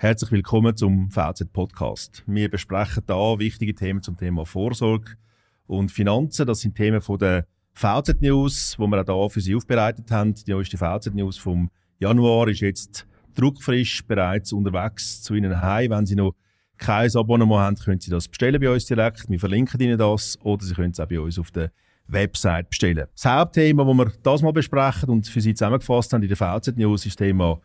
Herzlich willkommen zum VZ Podcast. Wir besprechen da wichtige Themen zum Thema Vorsorge und Finanzen. Das sind Themen von der VZ News, wo wir auch hier für Sie aufbereitet haben. Die neueste VZ News vom Januar ist jetzt druckfrisch bereits unterwegs zu Ihnen heim. Wenn Sie noch kein Abonnement haben, können Sie das bestellen bei uns direkt. Wir verlinken Ihnen das oder Sie können es auch bei uns auf der Website bestellen. Das Hauptthema, das wir das mal besprechen und für Sie zusammengefasst haben in der VZ News, ist das Thema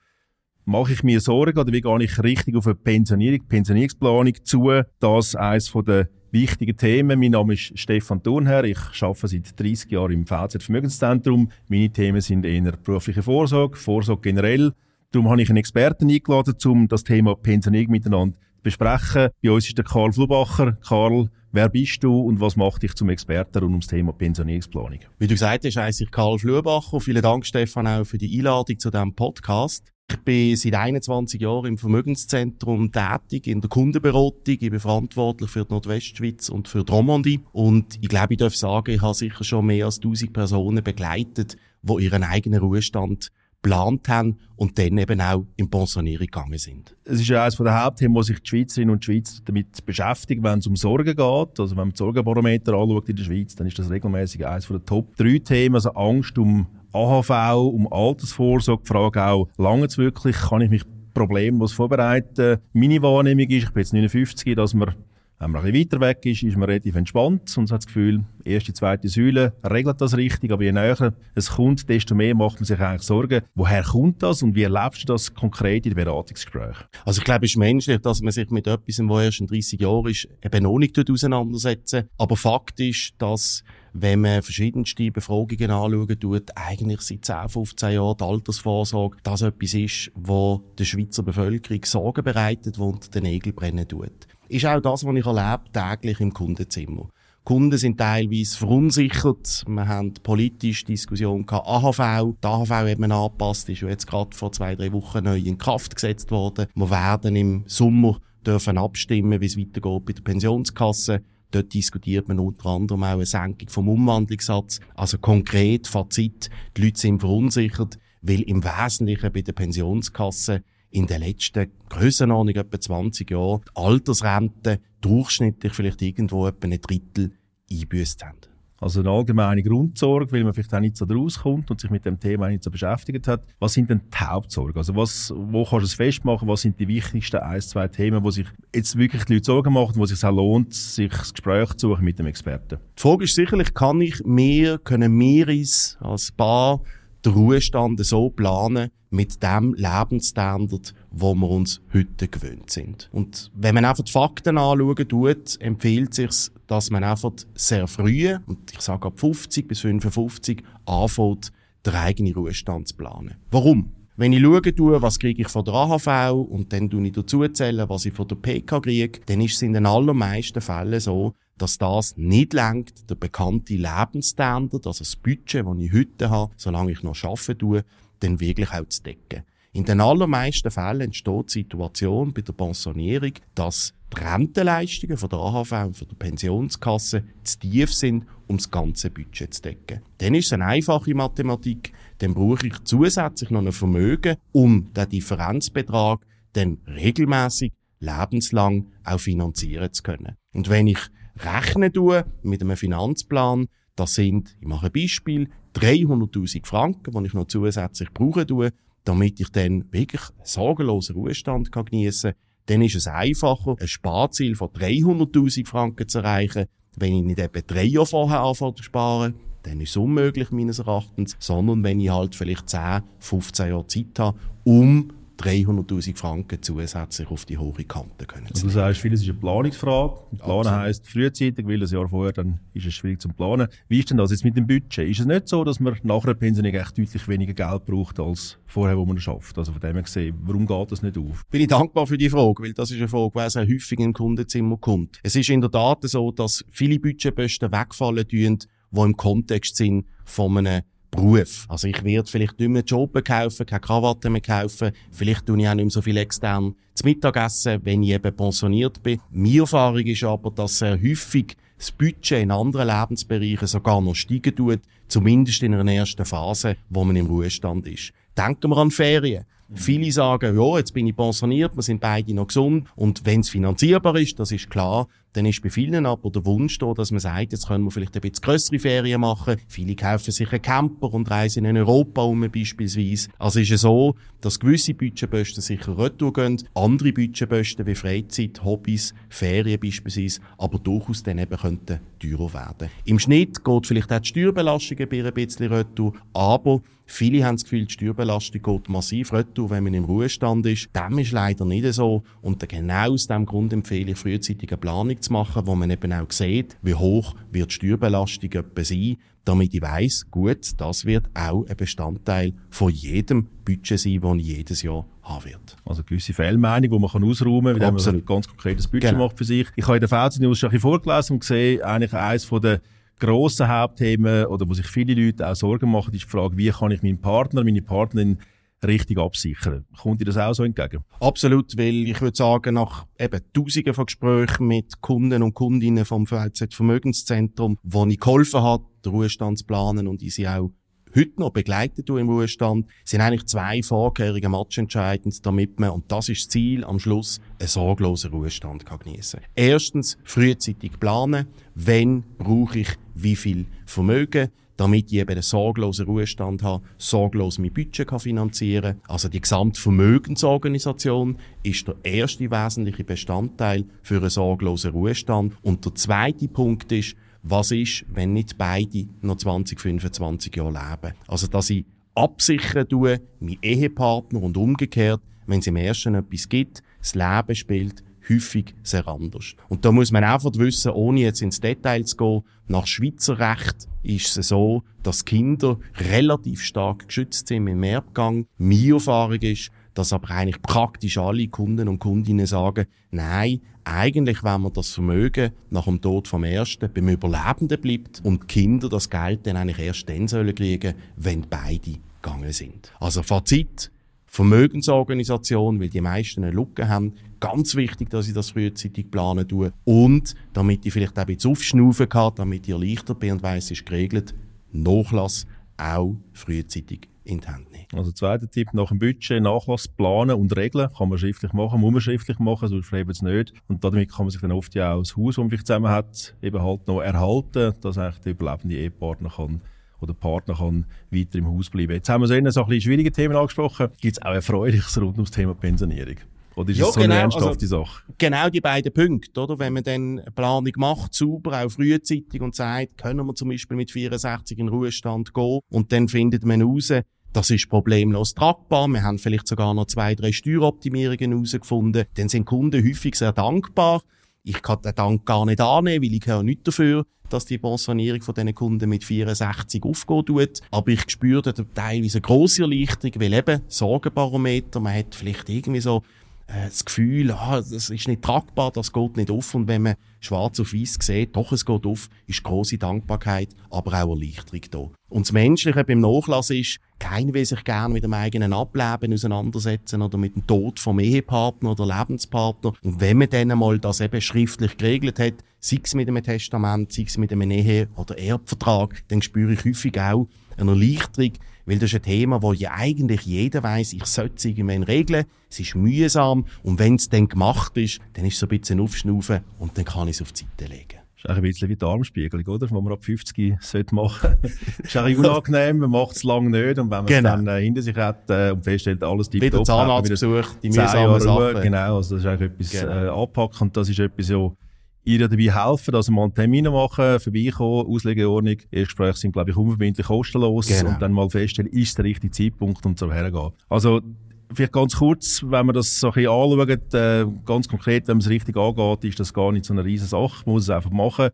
Mache ich mir Sorgen oder wie gehe ich richtig auf eine Pensionierung, Pensionierungsplanung zu? Das eines der wichtigen Themen. Mein Name ist Stefan Thurnherr. Ich arbeite seit 30 Jahren im VZ Vermögenszentrum. Meine Themen sind eher berufliche Vorsorge, Vorsorge generell. Darum habe ich einen Experten eingeladen, um das Thema Pensionierung miteinander zu besprechen. Bei uns ist der Karl Flubacher. Karl, Wer bist du und was macht dich zum Experten rund ums Thema Pensionierungsplanung? Wie du gesagt hast, heiße ich Karl Flubacher. Vielen Dank, Stefan, auch für die Einladung zu diesem Podcast. Ich bin seit 21 Jahren im Vermögenszentrum tätig, in der Kundenberatung. Ich bin verantwortlich für die Nordwestschweiz und für die Romandie. Und ich glaube, ich darf sagen, ich habe sicher schon mehr als 1000 Personen begleitet, die ihren eigenen Ruhestand geplant haben und dann eben auch in Pensionierung gegangen sind. Es ist ja eines der Hauptthemen, wo sich die Schweizerinnen und Schweizer damit beschäftigen, wenn es um Sorgen geht. Also wenn man das Sorgenbarometer anschaut in der Schweiz, dann ist das regelmäßig eines der Top 3 Themen, also Angst um AHV, um Altersvorsorge, die Frage auch, lange wirklich, kann ich mich problemlos vorbereiten? Meine Wahrnehmung ist, ich bin jetzt 59, dass man wenn man ein weiter weg ist, ist man relativ entspannt und hat das Gefühl, erste, zweite Säule regelt das richtig, aber je näher es kommt, desto mehr macht man sich eigentlich Sorgen. Woher kommt das und wie erlebst du das konkret in den Beratungsgesprächen? Also ich glaube, es ist menschlich, dass man sich mit etwas, was erst in 30 Jahren ist, eben noch nicht auseinandersetzen Aber Fakt ist, dass wenn man verschiedenste Befragungen anschauen tut, eigentlich seit 10, 15 Jahren die Altersvorsorge das etwas ist, wo der Schweizer Bevölkerung Sorgen bereitet, unter den Nägeln brennen tut ist auch das, was ich erlebe, täglich im Kundenzimmer. Kunden sind teilweise verunsichert. Wir haben politische Diskussionen gehabt. AHV, die AHV eben angepasst, ist jetzt gerade vor zwei, drei Wochen neu in Kraft gesetzt worden. Wir werden im Sommer dürfen abstimmen, wie es weitergeht bei der Pensionskasse. Dort diskutiert man unter anderem auch eine Senkung vom Umwandlungssatz. Also konkret, Fazit, die Leute sind verunsichert, weil im Wesentlichen bei der Pensionskasse in den letzten Grössenordnung etwa 20 Jahren die Altersrente durchschnittlich vielleicht irgendwo etwa ein Drittel eingebüßt haben. Also eine allgemeine Grundsorge, weil man vielleicht auch nicht so rauskommt und sich mit dem Thema nicht so beschäftigt hat. Was sind denn die Hauptsorgen? Also was, wo kannst du es festmachen? Was sind die wichtigsten ein, zwei Themen, wo sich jetzt wirklich die Leute Sorgen machen, wo es sich auch lohnt, sich das Gespräch zu suchen mit dem Experten? Die Frage ist sicherlich, kann ich mehr, können wir uns als Paar den Ruhestand so planen, mit dem Lebensstandard, wo wir uns heute gewöhnt sind. Und wenn man einfach die Fakten anschauen tut, empfiehlt sich, dass man einfach sehr früh, und ich sage ab 50 bis 55, anfängt, den eigenen Ruhestand zu planen. Warum? Wenn ich schaue, was kriege ich von der AHV und dann tue ich dazu zählen, was ich von der PK kriege, dann ist es in den allermeisten Fällen so, dass das nicht lenkt, der bekannte Lebensstandard, also das Budget, das ich heute habe, solange ich noch arbeiten tue, dann wirklich auch zu decken. In den allermeisten Fällen entsteht die Situation bei der Pensionierung, dass die Rentenleistungen von der AHV und von der Pensionskasse zu tief sind, um das ganze Budget zu decken. Dann ist es eine einfache Mathematik, dann brauche ich zusätzlich noch ein Vermögen, um den Differenzbetrag dann regelmäßig lebenslang auch finanzieren zu können. Und wenn ich rechnen tue mit einem Finanzplan, das sind, ich mache ein Beispiel, 300.000 Franken, die ich noch zusätzlich brauchen tue, damit ich dann wirklich sorgenlosen Ruhestand geniessen kann, dann ist es einfacher, ein Sparziel von 300.000 Franken zu erreichen, wenn ich nicht eben drei Jahre vorher anfange zu sparen, dann ist es unmöglich meines Erachtens, sondern wenn ich halt vielleicht 10, 15 Jahre Zeit habe, um 300.000 Franken zusätzlich auf die hohe Kante können also Du sagst, vieles ist eine Planungsfrage. Planen heisst frühzeitig, weil ein Jahr vorher dann ist es schwierig zu planen. Wie ist denn das jetzt mit dem Budget? Ist es nicht so, dass man nach einer Pension echt deutlich weniger Geld braucht als vorher, wo man schafft? Also von dem her gesehen, warum geht das nicht auf? Bin ich dankbar für die Frage, weil das ist eine Frage, die sehr häufig im Kundenzimmer kommt. Es ist in der Tat so, dass viele Budgetposten wegfallen, die im Kontext sind von einem Beruf. Also ich werde vielleicht nicht mehr Job kaufen, keine Krawatte mehr kaufen, vielleicht tue ich auch nicht mehr so viel extern zum Mittagessen, wenn ich eben pensioniert bin. Meine Erfahrung ist aber, dass sehr häufig das Budget in anderen Lebensbereichen sogar noch steigen tut, zumindest in einer ersten Phase, wo man im Ruhestand ist. Denken wir an Ferien. Viele sagen, ja, jetzt bin ich pensioniert, wir sind beide noch gesund und wenn es finanzierbar ist, das ist klar, dann ist bei vielen aber der Wunsch da, dass man sagt, jetzt können wir vielleicht ein bisschen größere Ferien machen. Viele kaufen sich einen Camper und reisen in Europa um beispielsweise. Also ist es so, dass gewisse Budgetposten sicher retour gehen, andere Budgetposten wie Freizeit, Hobbys, Ferien beispielsweise, aber durchaus dann eben könnten teurer werden. Im Schnitt geht vielleicht auch die Steuerbelastung ein bisschen retour, aber Viele haben das Gefühl, die Steuerbelastung geht massiv retour, wenn man im Ruhestand ist. Dem ist leider nicht so. Und genau aus diesem Grund empfehle ich, frühzeitig eine Planung zu machen, wo man eben auch sieht, wie hoch wird die Steuerbelastung etwa sein, damit ich weiss, gut, das wird auch ein Bestandteil von jedem Budget sein, das ich jedes Jahr haben wird. Also gewisse Fehlmeinung, die man kann ausräumen kann, indem man ein ganz konkretes Budget genau. macht für sich. Ich habe in der VZ News schon ein bisschen vorgelesen und gesehen, eigentlich eines von der grossen Hauptthemen oder wo sich viele Leute auch Sorgen machen, ist die Frage, wie kann ich meinen Partner, meine Partnerin richtig absichern. Kommt dir das auch so entgegen? Absolut, weil ich würde sagen, nach eben Tausenden von Gesprächen mit Kunden und Kundinnen vom VZ Vermögenszentrum, wo ich geholfen habe, den Ruhestand zu planen und ich sie auch heute noch begleitet im Ruhestand, sind eigentlich zwei Vorkehrungen matchentscheidend, damit man, und das ist das Ziel, am Schluss einen sorglosen Ruhestand kann geniessen Erstens, frühzeitig planen. Wenn brauche ich wie viel Vermögen? damit ich eben einen sorglosen Ruhestand habe, sorglos mein Budget kann finanzieren Also die Gesamtvermögensorganisation ist der erste wesentliche Bestandteil für einen sorglosen Ruhestand. Und der zweite Punkt ist, was ist, wenn nicht beide noch 20, 25 Jahre leben. Also, dass ich absichern tue, mein Ehepartner und umgekehrt, wenn es im ersten etwas gibt, das Leben spielt häufig sehr anders. Und da muss man einfach wissen, ohne jetzt ins Detail zu gehen, nach Schweizer Recht ist es so, dass Kinder relativ stark geschützt sind im Erbgang. Meine Erfahrung ist, dass aber eigentlich praktisch alle Kunden und Kundinnen sagen, nein, eigentlich, wenn man das Vermögen nach dem Tod vom Ersten beim Überlebenden bleibt und Kinder das Geld dann eigentlich erst dann sollen kriegen, wenn beide gegangen sind. Also Fazit, Vermögensorganisation, weil die meisten eine Lücke haben. Ganz wichtig, dass ich das frühzeitig planen tue. Und damit ich vielleicht auch ein bisschen aufschnaufen kann, damit ich erleichtert bin und weiss, es ist geregelt, Nachlass auch frühzeitig in die Hand nehmen. Also zweiter Tipp, nach dem Budget Nachlass planen und regeln. Kann man schriftlich machen, muss man schriftlich machen, sonst schreiben es nicht. Und damit kann man sich dann oft ja auch das Haus, das man vielleicht zusammen hat, eben halt noch erhalten, dass eigentlich der überlebende Ehepartner kann oder Partner kann weiter im Haus bleiben. Jetzt haben wir so ein bisschen schwierige Themen angesprochen. Gibt es auch Erfreuliches rund ums Thema Pensionierung? Oder ist ja, es so genau, eine ernsthafte also, Sache? Genau die beiden Punkte, oder? Wenn man dann eine Planung macht, sauber, auch frühzeitig und sagt, können wir zum Beispiel mit 64 in Ruhestand gehen und dann findet man raus, das ist problemlos tragbar. Wir haben vielleicht sogar noch zwei, drei Steueroptimierungen herausgefunden. Dann sind Kunden häufig sehr dankbar. Ich kann den Dank gar nicht annehmen, weil ich höre nicht dafür, dass die Pensionierung von diesen Kunden mit 64 aufgehen tut. Aber ich spüre dort teilweise eine grosse Erleichterung, weil eben Sorgenbarometer, man hat vielleicht irgendwie so äh, das Gefühl, ah, das ist nicht tragbar, das geht nicht auf. Und wenn man schwarz auf weiß sieht, doch, es geht auf, ist große Dankbarkeit, aber auch Erleichterung da. Und das Menschliche beim Nachlass ist, keiner will sich gerne mit dem eigenen Ableben auseinandersetzen oder mit dem Tod vom Ehepartner oder Lebenspartner. Und wenn man dann einmal das eben schriftlich geregelt hat, sei es mit einem Testament, sei es mit einem Ehe- oder Erbvertrag, dann spüre ich häufig auch eine Erleichterung, weil das ist ein Thema, wo ja eigentlich jeder weiß, ich sollte es irgendwann regeln. Es ist mühsam. Und wenn es dann gemacht ist, dann ist es so ein bisschen aufschnaufen und dann kann ich es auf die Seite legen. Das ist ein bisschen wie die Armspiegelung, oder? Was man ab 50 sollte machen. das ist ein unangenehm, man macht es lange nicht und wenn man genau. es dann äh, hinter sich hat äh, und feststellt, alles tippt Wieder Zahnarztbesuch, die mühsamen Sachen. Genau, also das ist eigentlich etwas genau. äh, anpacken und das ist etwas, ja, ihr dabei helfen, dass wir mal einen Termin machen, vorbeikommen, Auslegeordnung. Erstgespräche sind, glaube ich, unverbindlich kostenlos genau. und dann mal feststellen, ist der richtige Zeitpunkt, um so hergehen. Also, vielleicht ganz kurz, wenn wir das so ein bisschen anschauen, äh, ganz konkret, wenn man es richtig angeht, ist das gar nicht so eine riesige Sache. Man muss es einfach machen.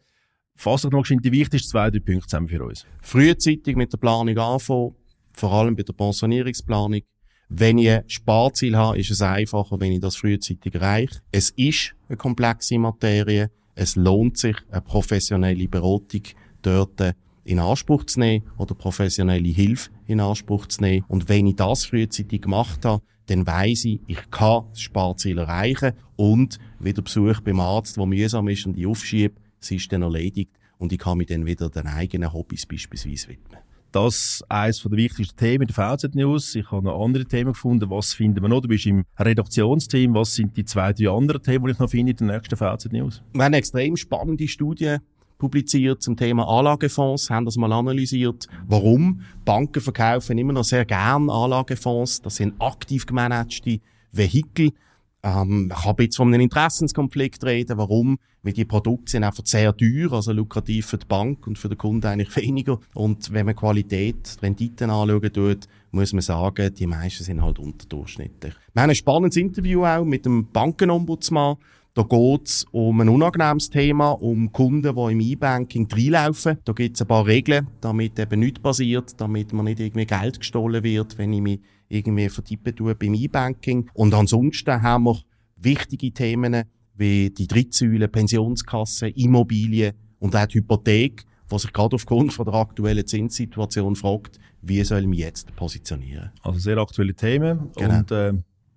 Fass doch noch die wichtigsten zwei, drei Punkte zusammen für uns. Frühzeitig mit der Planung anfangen, vor allem bei der Pensionierungsplanung. Wenn ich ein Sparziel habe, ist es einfacher, wenn ich das frühzeitig erreiche. Es ist eine komplexe Materie es lohnt sich, eine professionelle Beratung dort in Anspruch zu nehmen oder professionelle Hilfe in Anspruch zu nehmen. Und wenn ich das frühzeitig gemacht habe, dann weiss ich, ich kann das Sparziel erreichen und wieder Besuch beim Arzt, der mühsam ist und ich aufschiebe, es ist dann erledigt und ich kann mich dann wieder den eigenen Hobbys beispielsweise widmen. Das eines der wichtigsten Themen der VZ News. Ich habe noch andere Themen gefunden. Was finden wir noch? Du bist im Redaktionsteam. Was sind die zwei, drei anderen Themen, die ich noch finde in der nächsten VZ News? Wir haben eine extrem spannende Studie publiziert zum Thema Anlagefonds, haben das mal analysiert, warum Banken verkaufen immer noch sehr gern Anlagefonds. Das sind aktiv gemanagte Vehikel. Ähm, ich habe jetzt von einem Interessenskonflikt reden. Warum? Weil die Produkte sind einfach sehr teuer, also lukrativ für die Bank und für den Kunden eigentlich weniger. Und wenn man Qualität, Renditen anschauen tut, muss man sagen, die meisten sind halt unterdurchschnittlich. Wir haben ein spannendes Interview auch mit dem Bankenombudsmann. Da geht's um ein unangenehmes Thema, um Kunden, die im E-Banking reinlaufen. Da gibt's ein paar Regeln, damit eben nichts passiert, damit man nicht irgendwie Geld gestohlen wird, wenn ich mich irgendwie vertippen tue beim E-Banking. Und ansonsten haben wir wichtige Themen wie die Drittsäule, Pensionskasse, Immobilien und auch die Hypothek, was sich gerade aufgrund von der aktuellen Zinssituation fragt, wie soll ich mich jetzt positionieren? Also sehr aktuelle Themen. Genau. Und äh,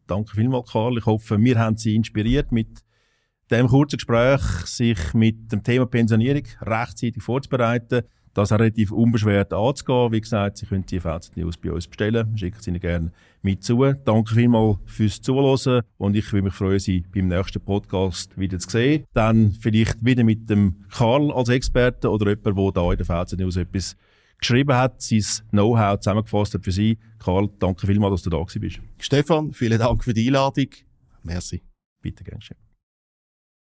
danke vielmals, Karl. Ich hoffe, wir haben Sie inspiriert mit dem kurzen Gespräch, sich mit dem Thema Pensionierung rechtzeitig vorzubereiten, das auch relativ unbeschwert anzugehen. Wie gesagt, Sie können die VZ News bei uns bestellen. Schicken Sie Ihnen gerne mit zu. Danke vielmals fürs Zuhören und ich würde mich freuen, Sie beim nächsten Podcast wieder zu sehen. Dann vielleicht wieder mit dem Karl als Experte oder jemand, der da in der VZ News etwas geschrieben hat, sein Know-how zusammengefasst hat für Sie. Karl, danke vielmals, dass du da bist. Stefan, vielen Dank für die Einladung. Merci. Bitte gerne schön.